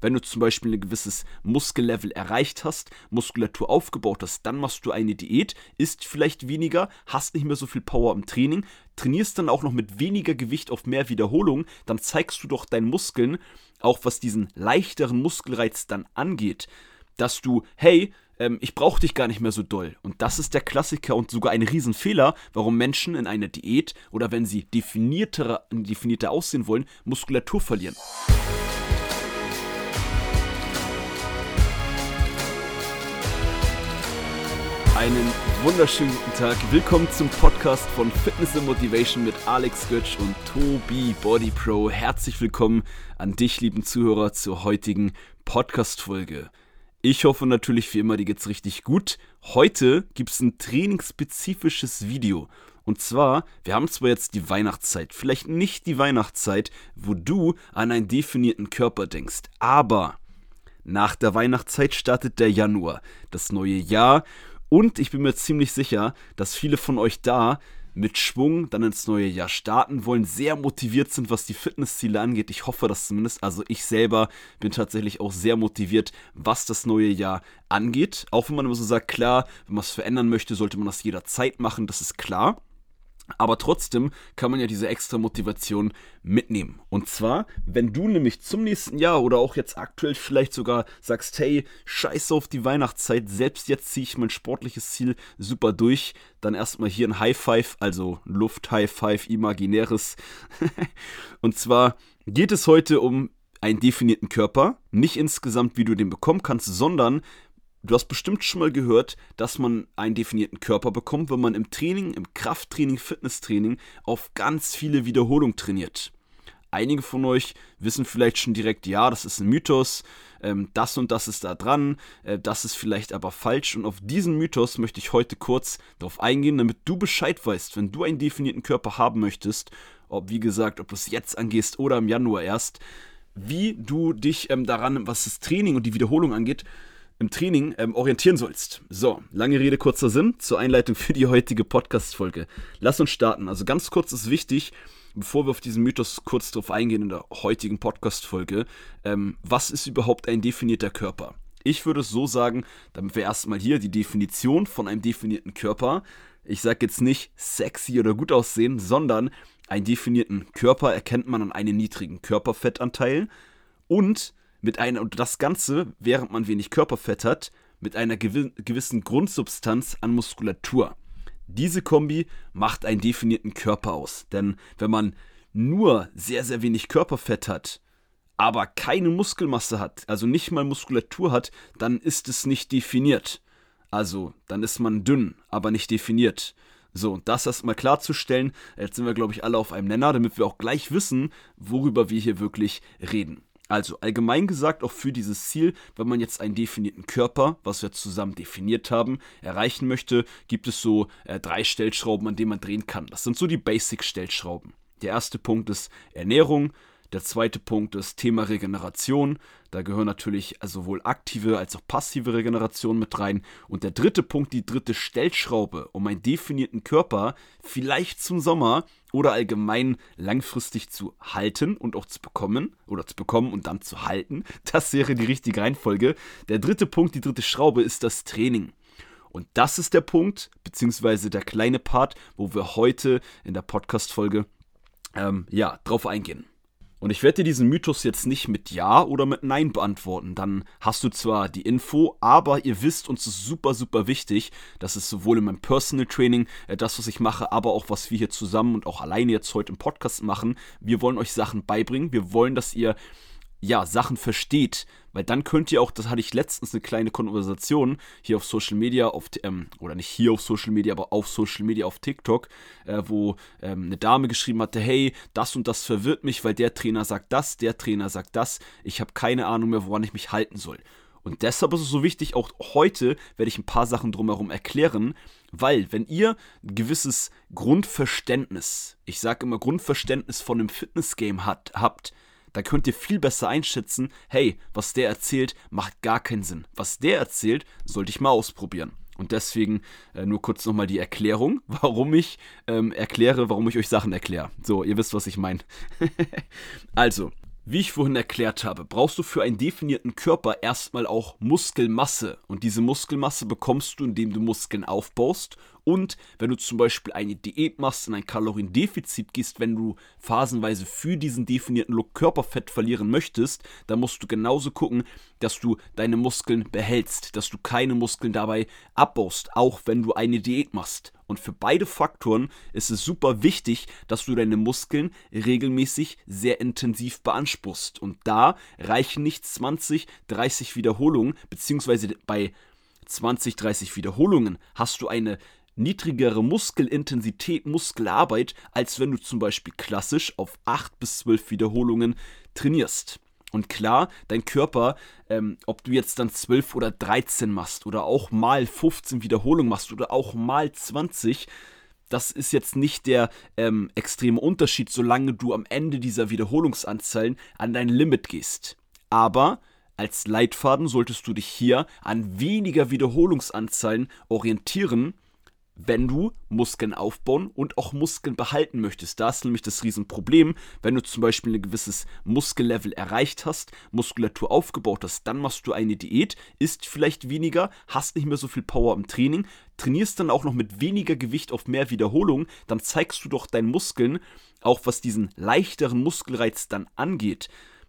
wenn du zum Beispiel ein gewisses Muskellevel erreicht hast, Muskulatur aufgebaut hast, dann machst du eine Diät, isst vielleicht weniger, hast nicht mehr so viel Power im Training, trainierst dann auch noch mit weniger Gewicht auf mehr Wiederholungen, dann zeigst du doch deinen Muskeln, auch was diesen leichteren Muskelreiz dann angeht, dass du, hey, ähm, ich brauche dich gar nicht mehr so doll. Und das ist der Klassiker und sogar ein Riesenfehler, warum Menschen in einer Diät oder wenn sie definierter, definierter aussehen wollen, Muskulatur verlieren. Einen wunderschönen guten Tag. Willkommen zum Podcast von Fitness and Motivation mit Alex Götsch und Tobi Body Pro. Herzlich willkommen an dich, lieben Zuhörer, zur heutigen Podcast-Folge. Ich hoffe natürlich wie immer, dir geht's richtig gut. Heute gibt's ein trainingsspezifisches Video. Und zwar, wir haben zwar jetzt die Weihnachtszeit, vielleicht nicht die Weihnachtszeit, wo du an einen definierten Körper denkst, aber nach der Weihnachtszeit startet der Januar, das neue Jahr. Und ich bin mir ziemlich sicher, dass viele von euch da mit Schwung dann ins neue Jahr starten wollen, sehr motiviert sind, was die Fitnessziele angeht. Ich hoffe das zumindest. Also ich selber bin tatsächlich auch sehr motiviert, was das neue Jahr angeht. Auch wenn man immer so sagt, klar, wenn man es verändern möchte, sollte man das jederzeit machen, das ist klar. Aber trotzdem kann man ja diese extra Motivation mitnehmen. Und zwar, wenn du nämlich zum nächsten Jahr oder auch jetzt aktuell vielleicht sogar sagst, hey, scheiße auf die Weihnachtszeit, selbst jetzt ziehe ich mein sportliches Ziel super durch, dann erstmal hier ein High Five, also Luft High Five, imaginäres. Und zwar geht es heute um einen definierten Körper, nicht insgesamt, wie du den bekommen kannst, sondern Du hast bestimmt schon mal gehört, dass man einen definierten Körper bekommt, wenn man im Training, im Krafttraining, Fitnesstraining auf ganz viele Wiederholungen trainiert. Einige von euch wissen vielleicht schon direkt, ja, das ist ein Mythos, ähm, das und das ist da dran, äh, das ist vielleicht aber falsch. Und auf diesen Mythos möchte ich heute kurz darauf eingehen, damit du Bescheid weißt, wenn du einen definierten Körper haben möchtest, ob wie gesagt, ob du es jetzt angehst oder im Januar erst, wie du dich ähm, daran, was das Training und die Wiederholung angeht, im Training ähm, orientieren sollst. So, lange Rede, kurzer Sinn zur Einleitung für die heutige Podcast-Folge. Lass uns starten. Also ganz kurz ist wichtig, bevor wir auf diesen Mythos kurz drauf eingehen in der heutigen Podcast-Folge, ähm, was ist überhaupt ein definierter Körper? Ich würde es so sagen, damit wir erstmal hier die Definition von einem definierten Körper, ich sage jetzt nicht sexy oder gut aussehen, sondern einen definierten Körper erkennt man an einem niedrigen Körperfettanteil und mit einer, und das Ganze, während man wenig Körperfett hat, mit einer gewissen Grundsubstanz an Muskulatur. Diese Kombi macht einen definierten Körper aus. Denn wenn man nur sehr, sehr wenig Körperfett hat, aber keine Muskelmasse hat, also nicht mal Muskulatur hat, dann ist es nicht definiert. Also, dann ist man dünn, aber nicht definiert. So, das erstmal klarzustellen. Jetzt sind wir, glaube ich, alle auf einem Nenner, damit wir auch gleich wissen, worüber wir hier wirklich reden. Also allgemein gesagt auch für dieses Ziel, wenn man jetzt einen definierten Körper, was wir zusammen definiert haben, erreichen möchte, gibt es so äh, drei Stellschrauben, an denen man drehen kann. Das sind so die Basic-Stellschrauben. Der erste Punkt ist Ernährung, der zweite Punkt ist Thema Regeneration. Da gehören natürlich sowohl aktive als auch passive Regeneration mit rein. Und der dritte Punkt, die dritte Stellschraube, um einen definierten Körper vielleicht zum Sommer oder allgemein langfristig zu halten und auch zu bekommen oder zu bekommen und dann zu halten. Das wäre die richtige Reihenfolge. Der dritte Punkt, die dritte Schraube ist das Training. Und das ist der Punkt, beziehungsweise der kleine Part, wo wir heute in der Podcast-Folge ähm, ja, drauf eingehen. Und ich werde dir diesen Mythos jetzt nicht mit Ja oder mit Nein beantworten. Dann hast du zwar die Info, aber ihr wisst, uns ist super, super wichtig, dass es sowohl in meinem Personal Training, äh, das, was ich mache, aber auch was wir hier zusammen und auch alleine jetzt heute im Podcast machen. Wir wollen euch Sachen beibringen. Wir wollen, dass ihr ja, Sachen versteht, weil dann könnt ihr auch, das hatte ich letztens eine kleine Konversation hier auf Social Media, auf, ähm, oder nicht hier auf Social Media, aber auf Social Media auf TikTok, äh, wo ähm, eine Dame geschrieben hatte, hey, das und das verwirrt mich, weil der Trainer sagt das, der Trainer sagt das, ich habe keine Ahnung mehr, woran ich mich halten soll. Und deshalb ist es so wichtig, auch heute werde ich ein paar Sachen drumherum erklären, weil wenn ihr ein gewisses Grundverständnis, ich sage immer Grundverständnis von einem Fitnessgame hat, habt, da könnt ihr viel besser einschätzen, hey, was der erzählt, macht gar keinen Sinn. Was der erzählt, sollte ich mal ausprobieren. Und deswegen äh, nur kurz nochmal die Erklärung, warum ich ähm, erkläre, warum ich euch Sachen erkläre. So, ihr wisst, was ich meine. also, Wie ich vorhin erklärt habe, brauchst du für einen definierten Körper erstmal auch Muskelmasse. Und diese Muskelmasse bekommst du, indem du Muskeln aufbaust. Und wenn du zum Beispiel eine Diät machst, in ein Kaloriendefizit gehst, wenn du phasenweise für diesen definierten Look Körperfett verlieren möchtest, dann musst du genauso gucken, dass du deine Muskeln behältst, dass du keine Muskeln dabei abbaust, auch wenn du eine Diät machst. Und für beide Faktoren ist es super wichtig, dass du deine Muskeln regelmäßig sehr intensiv beanspruchst. Und da reichen nicht 20, 30 Wiederholungen, beziehungsweise bei 20, 30 Wiederholungen hast du eine niedrigere Muskelintensität, Muskelarbeit, als wenn du zum Beispiel klassisch auf 8 bis 12 Wiederholungen trainierst. Und klar, dein Körper, ähm, ob du jetzt dann 12 oder 13 machst oder auch mal 15 Wiederholungen machst oder auch mal 20, das ist jetzt nicht der ähm, extreme Unterschied, solange du am Ende dieser Wiederholungsanzahlen an dein Limit gehst. Aber als Leitfaden solltest du dich hier an weniger Wiederholungsanzahlen orientieren wenn du Muskeln aufbauen und auch Muskeln behalten möchtest. Da ist nämlich das Riesenproblem, wenn du zum Beispiel ein gewisses Muskellevel erreicht hast, Muskulatur aufgebaut hast, dann machst du eine Diät, isst vielleicht weniger, hast nicht mehr so viel Power im Training, trainierst dann auch noch mit weniger Gewicht auf mehr Wiederholungen, dann zeigst du doch deinen Muskeln, auch was diesen leichteren Muskelreiz dann angeht,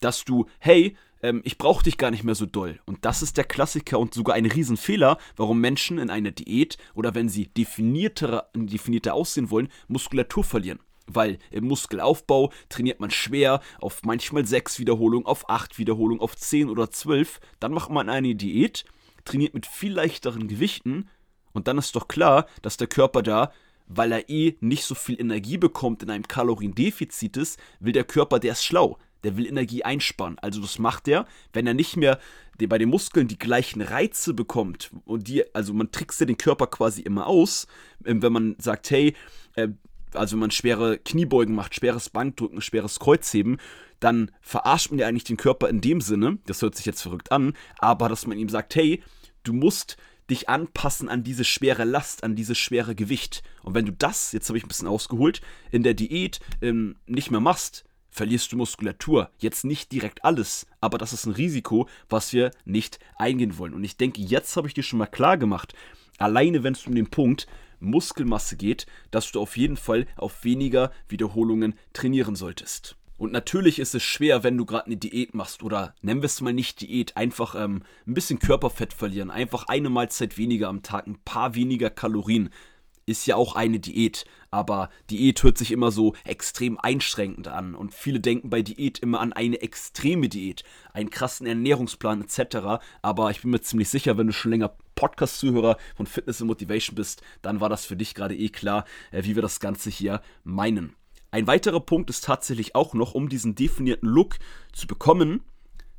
dass du, hey, ähm, ich brauche dich gar nicht mehr so doll. Und das ist der Klassiker und sogar ein Riesenfehler, warum Menschen in einer Diät oder wenn sie definierter, definierter aussehen wollen, Muskulatur verlieren. Weil im Muskelaufbau trainiert man schwer auf manchmal 6 Wiederholungen, auf 8 Wiederholungen, auf 10 oder 12. Dann macht man eine Diät, trainiert mit viel leichteren Gewichten und dann ist doch klar, dass der Körper da weil er eh nicht so viel Energie bekommt in einem Kaloriendefizit ist, will der Körper, der ist schlau der will Energie einsparen. Also das macht er, wenn er nicht mehr bei den Muskeln die gleichen Reize bekommt und die, also man trickst ja den Körper quasi immer aus, ähm, wenn man sagt, hey, äh, also wenn man schwere Kniebeugen macht, schweres Bankdrücken, schweres Kreuzheben, dann verarscht man ja eigentlich den Körper in dem Sinne, das hört sich jetzt verrückt an, aber dass man ihm sagt, hey, du musst dich anpassen an diese schwere Last, an dieses schwere Gewicht. Und wenn du das, jetzt habe ich ein bisschen ausgeholt, in der Diät ähm, nicht mehr machst, verlierst du Muskulatur. Jetzt nicht direkt alles, aber das ist ein Risiko, was wir nicht eingehen wollen. Und ich denke, jetzt habe ich dir schon mal klar gemacht, alleine wenn es um den Punkt Muskelmasse geht, dass du auf jeden Fall auf weniger Wiederholungen trainieren solltest. Und natürlich ist es schwer, wenn du gerade eine Diät machst oder nennen wir es mal nicht Diät, einfach ähm, ein bisschen Körperfett verlieren, einfach eine Mahlzeit weniger am Tag, ein paar weniger Kalorien ist ja auch eine Diät, aber Diät hört sich immer so extrem einschränkend an und viele denken bei Diät immer an eine extreme Diät, einen krassen Ernährungsplan etc. Aber ich bin mir ziemlich sicher, wenn du schon länger Podcast-Zuhörer von Fitness und Motivation bist, dann war das für dich gerade eh klar, äh, wie wir das Ganze hier meinen. Ein weiterer Punkt ist tatsächlich auch noch, um diesen definierten Look zu bekommen,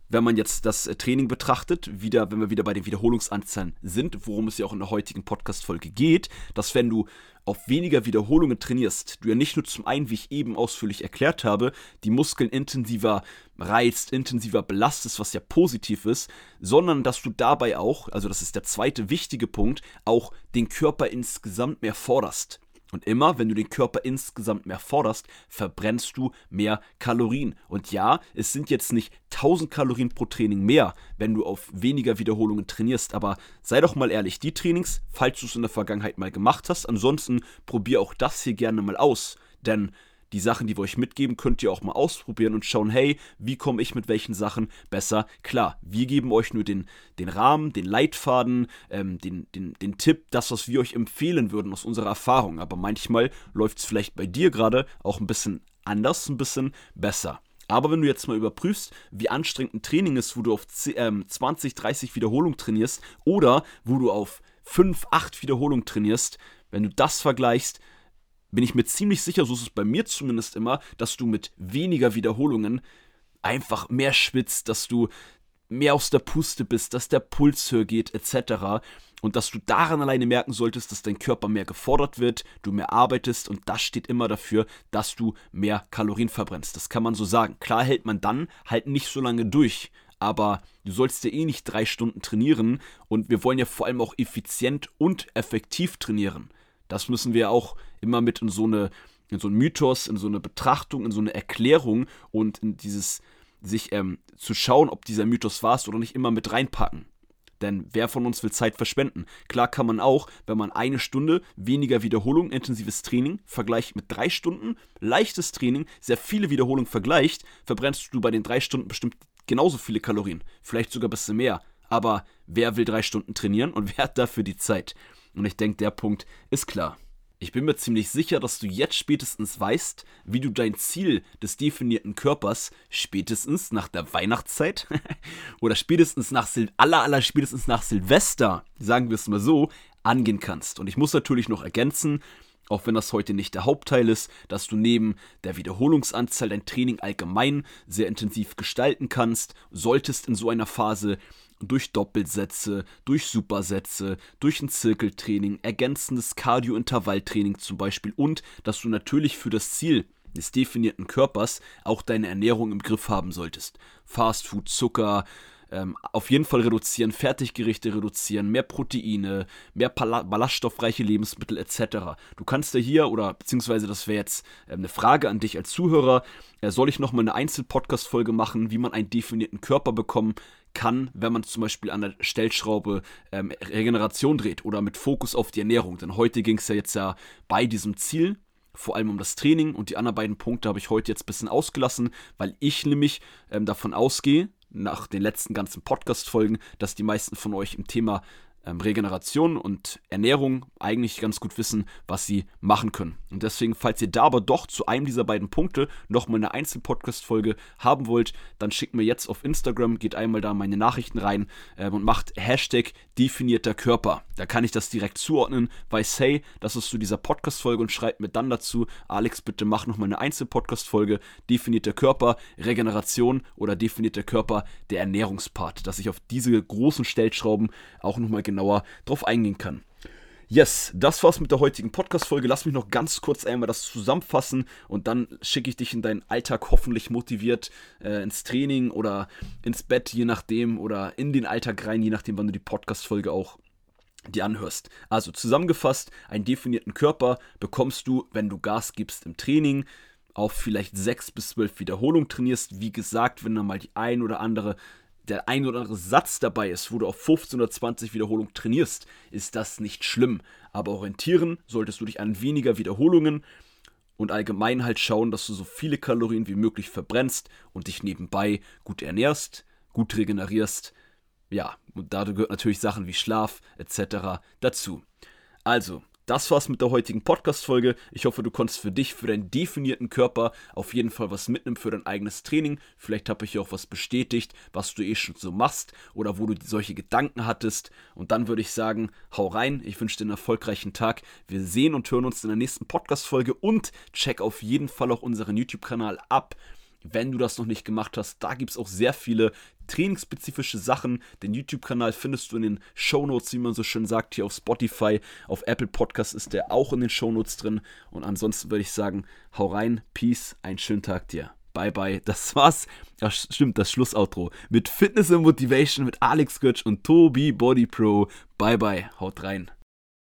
wenn man jetzt das äh, Training betrachtet, wieder, wenn wir wieder bei den Wiederholungsanzahlen sind, worum es ja auch in der heutigen Podcast-Folge geht, dass wenn du auf weniger Wiederholungen trainierst, du ja nicht nur zum einen, wie ich eben ausführlich erklärt habe, die Muskeln intensiver reizt, intensiver belastest, was ja positiv ist, sondern dass du dabei auch, also das ist der zweite wichtige Punkt, auch den Körper insgesamt mehr forderst. Und immer, wenn du den Körper insgesamt mehr forderst, verbrennst du mehr Kalorien. Und ja, es sind jetzt nicht 1000 Kalorien pro Training mehr, wenn du auf weniger Wiederholungen trainierst. Aber sei doch mal ehrlich, die Trainings, falls du es in der Vergangenheit mal gemacht hast, ansonsten probier auch das hier gerne mal aus. Denn die Sachen, die wir euch mitgeben, könnt ihr auch mal ausprobieren und schauen, hey, wie komme ich mit welchen Sachen besser klar. Wir geben euch nur den, den Rahmen, den Leitfaden, ähm, den, den, den Tipp, das, was wir euch empfehlen würden aus unserer Erfahrung. Aber manchmal läuft es vielleicht bei dir gerade auch ein bisschen anders, ein bisschen besser. Aber wenn du jetzt mal überprüfst, wie anstrengend ein Training ist, wo du auf 20, 30 ähm, Wiederholungen trainierst oder wo du auf 5, 8 Wiederholungen trainierst, wenn du das vergleichst, bin ich mir ziemlich sicher, so ist es bei mir zumindest immer, dass du mit weniger Wiederholungen einfach mehr schwitzt, dass du mehr aus der Puste bist, dass der Puls höher geht, etc. Und dass du daran alleine merken solltest, dass dein Körper mehr gefordert wird, du mehr arbeitest und das steht immer dafür, dass du mehr Kalorien verbrennst. Das kann man so sagen. Klar hält man dann halt nicht so lange durch, aber du sollst ja eh nicht drei Stunden trainieren und wir wollen ja vor allem auch effizient und effektiv trainieren. Das müssen wir auch immer mit in so eine in so einen Mythos, in so eine Betrachtung, in so eine Erklärung und in dieses sich ähm, zu schauen, ob dieser Mythos war oder nicht, immer mit reinpacken. Denn wer von uns will Zeit verschwenden? Klar kann man auch, wenn man eine Stunde weniger Wiederholung, intensives Training vergleicht mit drei Stunden, leichtes Training, sehr viele Wiederholungen vergleicht, verbrennst du bei den drei Stunden bestimmt genauso viele Kalorien. Vielleicht sogar ein bisschen mehr. Aber wer will drei Stunden trainieren und wer hat dafür die Zeit? Und ich denke, der Punkt ist klar. Ich bin mir ziemlich sicher, dass du jetzt spätestens weißt, wie du dein Ziel des definierten Körpers spätestens nach der Weihnachtszeit oder spätestens nach Sil aller aller spätestens nach Silvester, sagen wir es mal so, angehen kannst. Und ich muss natürlich noch ergänzen, auch wenn das heute nicht der Hauptteil ist, dass du neben der Wiederholungsanzahl dein Training allgemein sehr intensiv gestalten kannst, solltest in so einer Phase durch Doppelsätze, durch Supersätze, durch ein Zirkeltraining, ergänzendes Cardio-Intervalltraining zum Beispiel und dass du natürlich für das Ziel des definierten Körpers auch deine Ernährung im Griff haben solltest. Fastfood, Zucker, ähm, auf jeden Fall reduzieren, Fertiggerichte reduzieren, mehr Proteine, mehr ballaststoffreiche Lebensmittel etc. Du kannst ja hier, oder beziehungsweise das wäre jetzt äh, eine Frage an dich als Zuhörer, äh, soll ich nochmal eine Einzelpodcast-Folge machen, wie man einen definierten Körper bekommen kann, wenn man zum Beispiel an der Stellschraube ähm, Regeneration dreht oder mit Fokus auf die Ernährung. Denn heute ging es ja jetzt ja bei diesem Ziel vor allem um das Training und die anderen beiden Punkte habe ich heute jetzt ein bisschen ausgelassen, weil ich nämlich ähm, davon ausgehe, nach den letzten ganzen Podcast-Folgen, dass die meisten von euch im Thema ähm, Regeneration und Ernährung eigentlich ganz gut wissen, was sie machen können. Und deswegen, falls ihr da aber doch zu einem dieser beiden Punkte nochmal eine Einzelpodcast-Folge haben wollt, dann schickt mir jetzt auf Instagram, geht einmal da meine Nachrichten rein äh, und macht Hashtag definierter Körper. Da kann ich das direkt zuordnen, weiß, hey, das ist zu dieser Podcast-Folge und schreibt mir dann dazu, Alex, bitte mach nochmal eine Einzelpodcast-Folge, definierter Körper, Regeneration oder definierter Körper, der Ernährungspart, dass ich auf diese großen Stellschrauben auch nochmal genauer drauf eingehen kann. Yes, das war's mit der heutigen Podcast-Folge. Lass mich noch ganz kurz einmal das zusammenfassen und dann schicke ich dich in deinen Alltag hoffentlich motiviert äh, ins Training oder ins Bett, je nachdem, oder in den Alltag rein, je nachdem, wann du die Podcast-Folge auch die anhörst. Also zusammengefasst, einen definierten Körper bekommst du, wenn du Gas gibst im Training, auf vielleicht 6 bis 12 Wiederholungen trainierst. Wie gesagt, wenn dann mal die ein oder andere der ein oder andere Satz dabei ist, wo du auf 15 oder 20 Wiederholungen trainierst, ist das nicht schlimm. Aber orientieren solltest du dich an weniger Wiederholungen und allgemein halt schauen, dass du so viele Kalorien wie möglich verbrennst und dich nebenbei gut ernährst, gut regenerierst. Ja, und da gehört natürlich Sachen wie Schlaf etc. dazu. Also, das war's mit der heutigen Podcast-Folge. Ich hoffe, du konntest für dich, für deinen definierten Körper auf jeden Fall was mitnehmen für dein eigenes Training. Vielleicht habe ich auch was bestätigt, was du eh schon so machst oder wo du solche Gedanken hattest. Und dann würde ich sagen, hau rein. Ich wünsche dir einen erfolgreichen Tag. Wir sehen und hören uns in der nächsten Podcast-Folge und check auf jeden Fall auch unseren YouTube-Kanal ab. Wenn du das noch nicht gemacht hast, da gibt es auch sehr viele trainingsspezifische Sachen. Den YouTube-Kanal findest du in den Show Notes, wie man so schön sagt, hier auf Spotify, auf Apple Podcasts ist der auch in den Show Notes drin. Und ansonsten würde ich sagen, hau rein, Peace, einen schönen Tag dir. Bye bye. Das war's. Ja, stimmt, das Schlussoutro. Mit Fitness und Motivation mit Alex Götz und Tobi Body Pro. Bye bye. Haut rein.